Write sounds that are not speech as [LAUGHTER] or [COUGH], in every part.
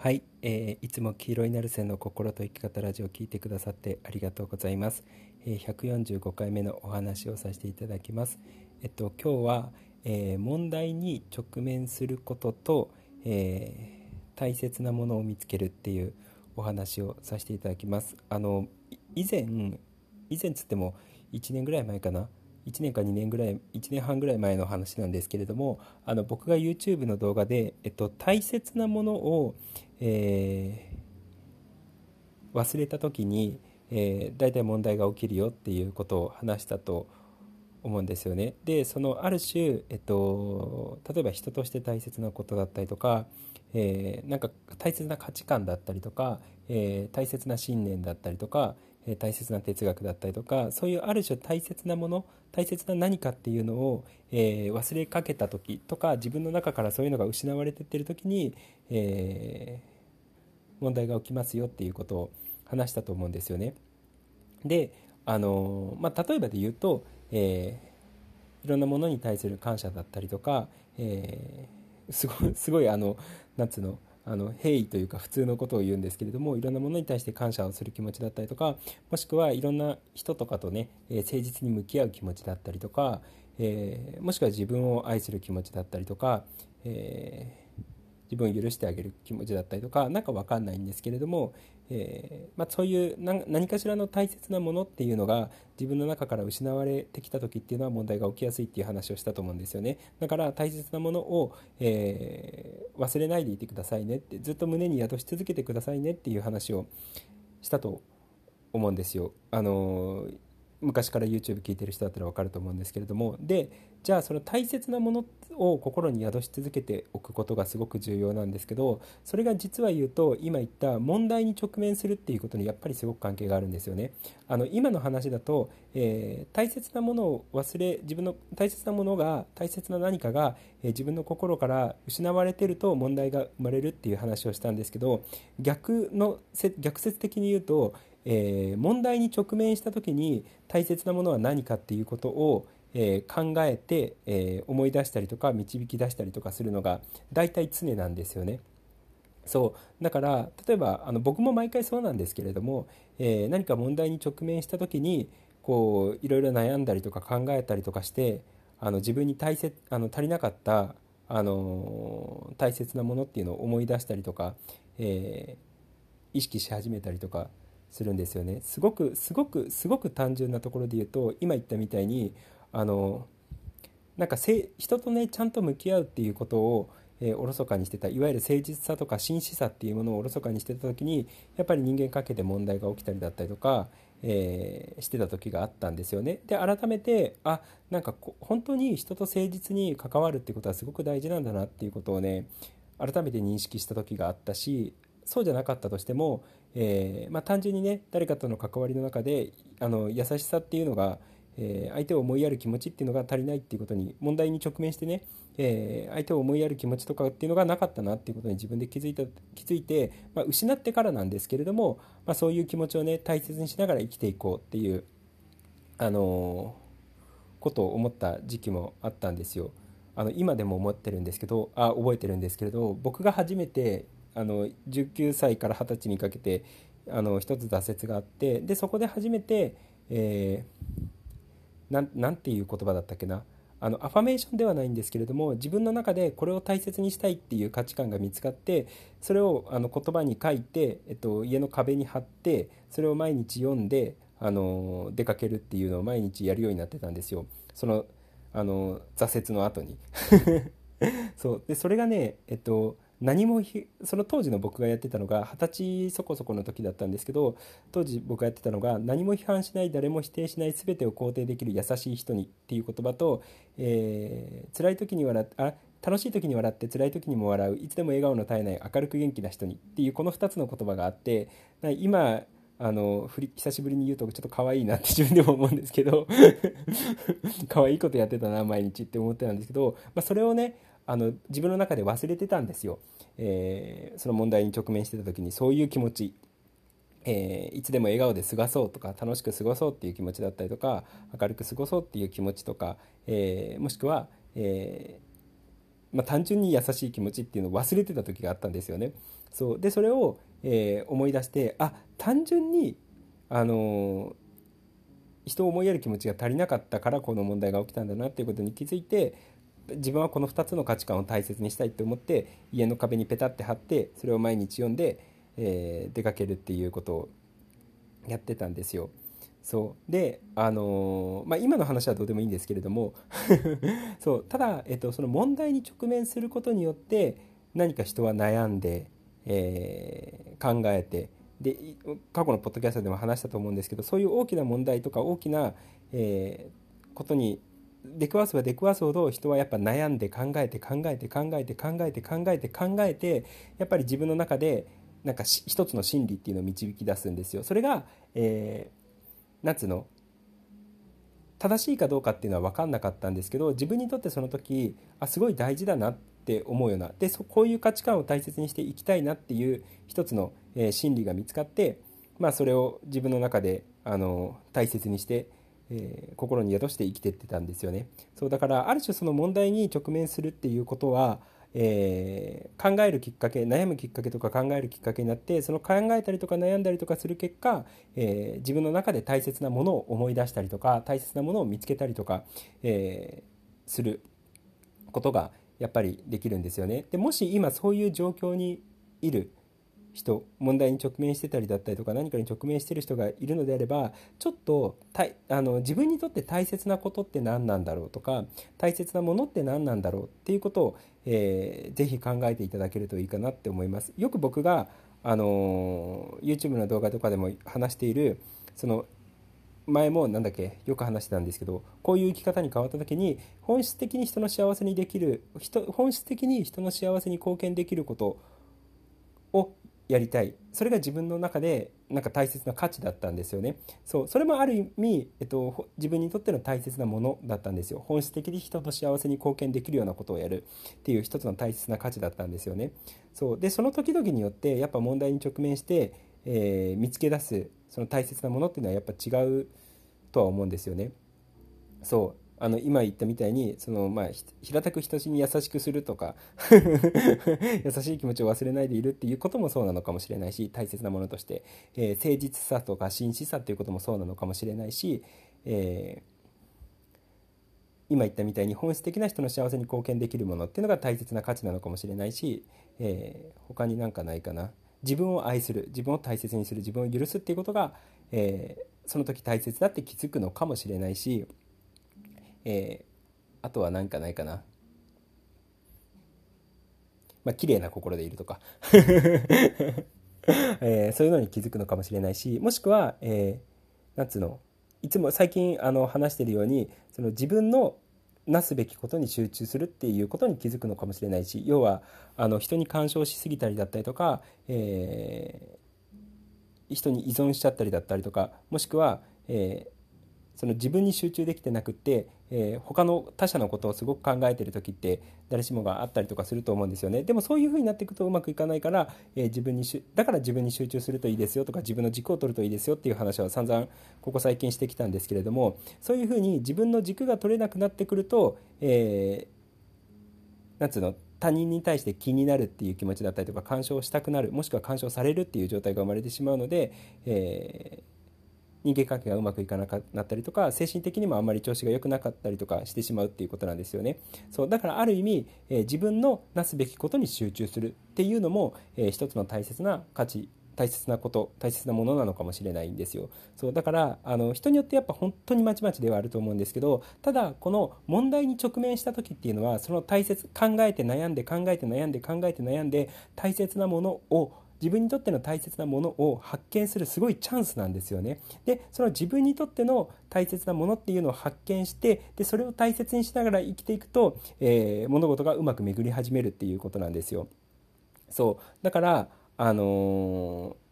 はい、えー、いつも黄色いナルセの心と生き方ラジオを聞いてくださってありがとうございます、えー、145回目のお話をさせていただきます。えっと今日は、えー、問題に直面することと、えー、大切なものを見つけるっていうお話をさせていただきます。あの以前以前つっても1年ぐらい前かな。1年か2年ぐらい1年半ぐらい前の話なんですけれどもあの僕が YouTube の動画で、えっと、大切なものを、えー、忘れた時に、えー、大体問題が起きるよっていうことを話したと思うんですよね。でそのある種、えっと、例えば人として大切なことだったりとか、えー、なんか大切な価値観だったりとか、えー、大切な信念だったりとか、え、大切な哲学だったりとかそういうある種大切なもの大切な何かっていうのを、えー、忘れかけた時とか自分の中からそういうのが失われてってる時に、えー、問題が起きますよっていうことを話したと思うんですよね。であのまあ、例えばで言うと、えー、いろんなものに対する感謝だったりとか、え、すごいすごいあのなんつうのあの平易というか普通のことを言うんですけれどもいろんなものに対して感謝をする気持ちだったりとかもしくはいろんな人とかとね、え、誠実に向き合う気持ちだったりとか、えー、もしくは自分を愛する気持ちだったりとか、えー自分を許してあげる気持ちだったりとか何か分かんないんですけれども、えー、まあ、そういう何かしらの大切なものっていうのが自分の中から失われてきた時っていうのは問題が起きやすいっていう話をしたと思うんですよねだから大切なものを、えー、忘れないでいてくださいねってずっと胸に宿し続けてくださいねっていう話をしたと思うんですよ。あのー昔から YouTube 聞いてる人だったら分かると思うんですけれどもでじゃあその大切なものを心に宿し続けておくことがすごく重要なんですけどそれが実は言うと今言った問題に直面するっていうことにやっぱりすごく関係があるんですよね。あの今の話だと、えー、大切なものを忘れ自分の大切なものが大切な何かが、えー、自分の心から失われてると問題が生まれるっていう話をしたんですけど逆の逆説的に言うとえー、問題に直面した時に大切なものは何かっていうことを、えー、考えて、えー、思い出したりとか導き出したりとかするのが大体常なんですよね。そうだから例えばあの僕も毎回そうなんですけれども、えー、何か問題に直面した時にこういろいろ悩んだりとか考えたりとかしてあの自分に大切あの足りなかったあの大切なものっていうのを思い出したりとか、えー、意識し始めたりとかするんですよねすごくすごくすごく単純なところで言うと今言ったみたいにあのなんか人とねちゃんと向き合うっていうことを、えー、おろそかにしてたいわゆる誠実さとか真摯さっていうものをおろそかにしてた時にやっぱり人間関係で問題が起きたりだったりとか、えー、してた時があったんですよね。で改めてあなんか本当に人と誠実に関わるってことはすごく大事なんだなっていうことをね改めて認識した時があったしそうじゃなかったとしても、えー、まあ、単純にね誰かとの関わりの中であの優しさっていうのが、えー、相手を思いやる気持ちっていうのが足りないっていうことに問題に直面してね、えー、相手を思いやる気持ちとかっていうのがなかったなっていうことに自分で気づいた気づいて、まあ、失ってからなんですけれども、まあ、そういう気持ちをね大切にしながら生きていこうっていうあのことを思った時期もあったんですよ。あの今でも思ってるんですけどあ覚えてるんですけれど僕が初めてあの19歳から20歳にかけてあの一つ挫折があってでそこで初めて、えー、なんていう言葉だったっけな？あのアファメーションではないんですけれども自分の中でこれを大切にしたいっていう価値観が見つかってそれをあの言葉に書いて、えっと、家の壁に貼ってそれを毎日読んであの出かけるっていうのを毎日やるようになってたんですよ。そのあの挫折の後に。[LAUGHS] そう。でそれがねえっと何もその当時の僕がやってたのが二十歳そこそこの時だったんですけど当時僕がやってたのが何も批判しない誰も否定しない全てを肯定できる優しい人にっていう言葉と、えー、辛い時に笑あ楽しい時に笑って辛い時にも笑ういつでも笑顔の絶えない明るく元気な人にっていうこの2つの言葉があって今あの久しぶりに言うとちょっと可愛いなって自分でも思うんですけど [LAUGHS] 可愛いことやってたな毎日って思ってたんですけど、まあ、それをねあの自分の中で忘れてたんですよ、えー、その問題に直面してた時にそういう気持ち、えー、いつでも笑顔で過ごそうとか楽しく過ごそうっていう気持ちだったりとか明るく過ごそうっていう気持ちとか、えー、もしくは、えまあ、単純に優しい気持ちっていうのを忘れてた時があったんですよね。そう。でそれを、えー、思い出してあ単純にあの人を思いやる気持ちが足りなかったからこの問題が起きたんだなっていうことに気づいて自分はこの2つの価値観を大切にしたいって思って家の壁にペタって貼ってそれを毎日読んで、えー、出かけるっていうことをやってたんですよ。そうであのー、まあ、今の話はどうでもいいんですけれども [LAUGHS] そうただ、えっと、その問題に直面することによって何か人は悩んで、えー、考えてで過去のポッドキャストでも話したと思うんですけどそういう大きな問題とか大きな、えー、ことに出くわせば出くわすほど人はやっぱ悩んで考えて考えて考えて考えて考えて考えてやっぱり自分の中でなんか一つの真理っていうのを導き出すんですよ。それが、えー、なんつうの？正しいかどうかっていうのは分かんなかったんですけど自分にとってその時あすごい大事だなって思うようなでそこういう価値観を大切にしていきたいなっていう一つの、えー、真理が見つかって、まあ、それを自分の中であの大切にしてえー、心に宿して生きてってたんですよね。そうだからある種その問題に直面するっていうことは、えー、考えるきっかけ悩むきっかけとか考えるきっかけになってその考えたりとか悩んだりとかする結果、えー、自分の中で大切なものを思い出したりとか大切なものを見つけたりとか、えー、することがやっぱりできるんですよね。でもし今そういう状況にいる人問題に直面してたりだったりとか何かに直面してる人がいるのであればちょっとたいあの自分にとって大切なことって何なんだろうとか大切なものって何なんだろうっていうことを、えー、ぜひ考えていただけるといいかなって思います。よく僕があの YouTube の動画とかでも話しているその前も何だっけよく話してたんですけどこういう生き方に変わった時に本質的に人の幸せにできる人本質的に人の幸せに貢献できることをやりたい。それが自分の中でなんか大切な価値だったんですよね。そうそれもある意味、えっと、自分にとっての大切なものだったんですよ。本質的に人の幸せに貢献できるようなことをやる。っていう一つの大切な価値だったんですよね。そう。でその時々によってやっぱ問題に直面して、えー、見つけ出すその大切なものっていうのはやっぱ違うとは思うんですよね。そう。あの今言ったみたいにその、まあ、平たく人に優しくするとか [LAUGHS] 優しい気持ちを忘れないでいるっていうこともそうなのかもしれないし大切なものとして、えー、誠実さとか真摯さっていうこともそうなのかもしれないし、えー、今言ったみたいに本質的な人の幸せに貢献できるものっていうのが大切な価値なのかもしれないし、えー、他になんかないかな。自分を愛する自分を大切にする自分を許すっていうことが、えー、その時大切だって気づくのかもしれないしえー、あとは何かないかな。まあ、綺麗な心でいるとか [LAUGHS] えー、そういうのに気づくのかもしれないし、もしくは、えー、なんつうの、いつも最近あの話してるように、その自分のなすべきことに集中するっていうことに気づくのかもしれないし要はあの人に干渉しすぎたりだったりとか、えー、人に依存しちゃったりだったりとかもしくは、えー、その自分に集中できてなくて、えー、他の他者のことをすごく考えてる時って誰しもがあったりとかすると思うんですよね。でもそういう風になっていくとうまくいかないから、えー、自分にだから自分に集中するといいですよとか自分の軸を取るといいですよっていう話は散々ここ最近してきたんですけれどもそういう風に自分の軸が取れなくなってくると、えー、なんつうの他人に対して気になるっていう気持ちだったりとか干渉したくなるもしくは干渉されるっていう状態が生まれてしまうので、えー人間関係がうまくいかなくなったりとか精神的にもあんまり調子が良くなかったりとかしてしまうっていうことなんですよね。そうだからある意味、えー、自分のなすべきことに集中するっていうのも、えー、一つの大切な価値大切なこと大切なものなのかもしれないんですよそうだからあの人によってやっぱ本当にまちまちではあると思うんですけどただこの問題に直面した時っていうのはその大切考えて悩んで考えて悩んで考えて悩んで大切なものを自分にとっての大切なものを発見するすごいチャンスなんですよね。でその自分にとっての大切なものっていうのを発見してでそれを大切にしながら生きていくと、えー、物事がうまく巡り始めるっていうことなんですよ。そうだからあのー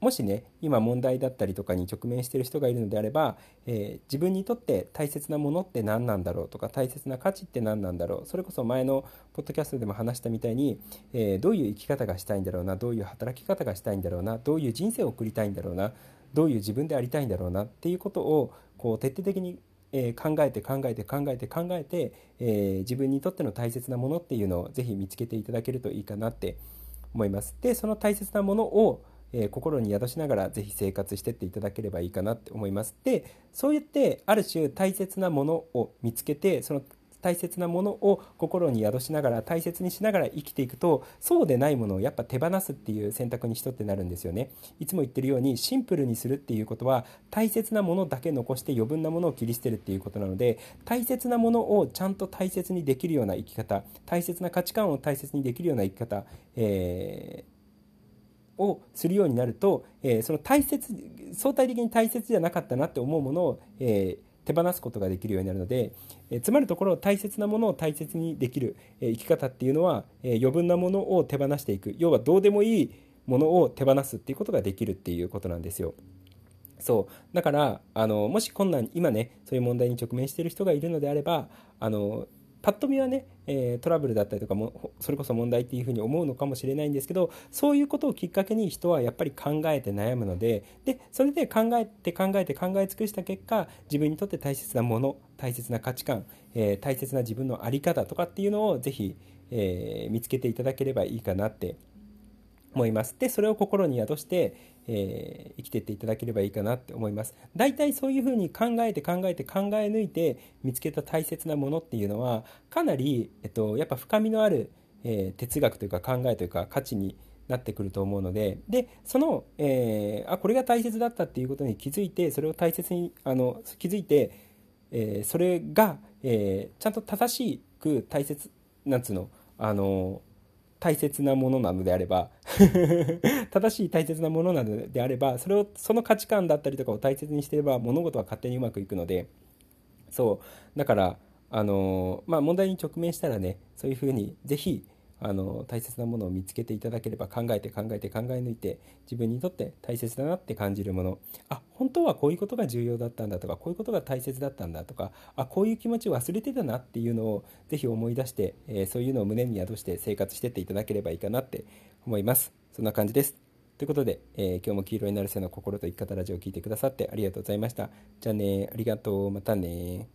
もしね今問題だったりとかに直面している人がいるのであれば、えー、自分にとって大切なものって何なんだろうとか大切な価値って何なんだろうそれこそ前のポッドキャストでも話したみたいに、えー、どういう生き方がしたいんだろうなどういう働き方がしたいんだろうなどういう人生を送りたいんだろうなどういう自分でありたいんだろうなっていうことをこう徹底的にえ、考えて考えて考えて考えて、えー、自分にとっての大切なものっていうのをぜひ見つけていただけるといいかなって思います。でその大切なものをえー、心に宿しながらぜひ生活してっていただければいいかなって思います。でそう言ってある種大切なものを見つけてその大切なものを心に宿しながら大切にしながら生きていくとそうでないものをやっぱ手放すっていう選択にしとってなるんですよねいつも言ってるようにシンプルにするっていうことは大切なものだけ残して余分なものを切り捨てるっていうことなので大切なものをちゃんと大切にできるような生き方大切な価値観を大切にできるような生き方、えーをするようになると、えー、その大切相対的に大切じゃなかったなって思うものを、えー、手放すことができるようになるので、えー、つまるところ大切なものを大切にできる、えー、生き方っていうのは、えー、余分なものを手放していく要はどうでもいいものを手放すっていうことができるっていうことなんですよ。そうだからあのもし困難今ねそういう問題に直面している人がいるのであればあのパッと見はね、えー、トラブルだったりとかもそれこそ問題っていうふうに思うのかもしれないんですけどそういうことをきっかけに人はやっぱり考えて悩むのででそれで考えて考えて考え尽くした結果自分にとって大切なもの大切な価値観、えー、大切な自分の在り方とかっていうのをぜひ、えー、見つけていただければいいかなって思います。で、それを心に宿して、えー、生きてっていただければいいかなって思います。大体そういうふうに考えて考えて考え抜いて見つけた大切なものっていうのは、かなり、えっと、やっぱ深みのある、えー、哲学というか考えというか価値になってくると思うので、で、その、えー、あ、これが大切だったっていうことに気づいて、それを大切に、あの、気づいて、えー、それが、えー、ちゃんと正しく大切、なんつうの、あの、大切なものなのであれば [LAUGHS] 正しい大切なものなのであればそれをその価値観だったりとかを大切にしてれば物事は勝手にうまくいくのでそう。だからあのまあ問題に直面したらねそういうふうにぜひあの大切なものを見つけていただければ考えて考えて考え抜いて自分にとって大切だなって感じるもの。あ本当はこういうことが重要だったんだとかこういうことが大切だったんだとかあこういう気持ちを忘れてたなっていうのをぜひ思い出して、えー、そういうのを胸に宿して生活してっていただければいいかなって思います。そんな感じです。ということで、えー、今日も黄色になる背の心と生き方ラジオを聴いてくださってありがとうございました。じゃあねありがとう。またね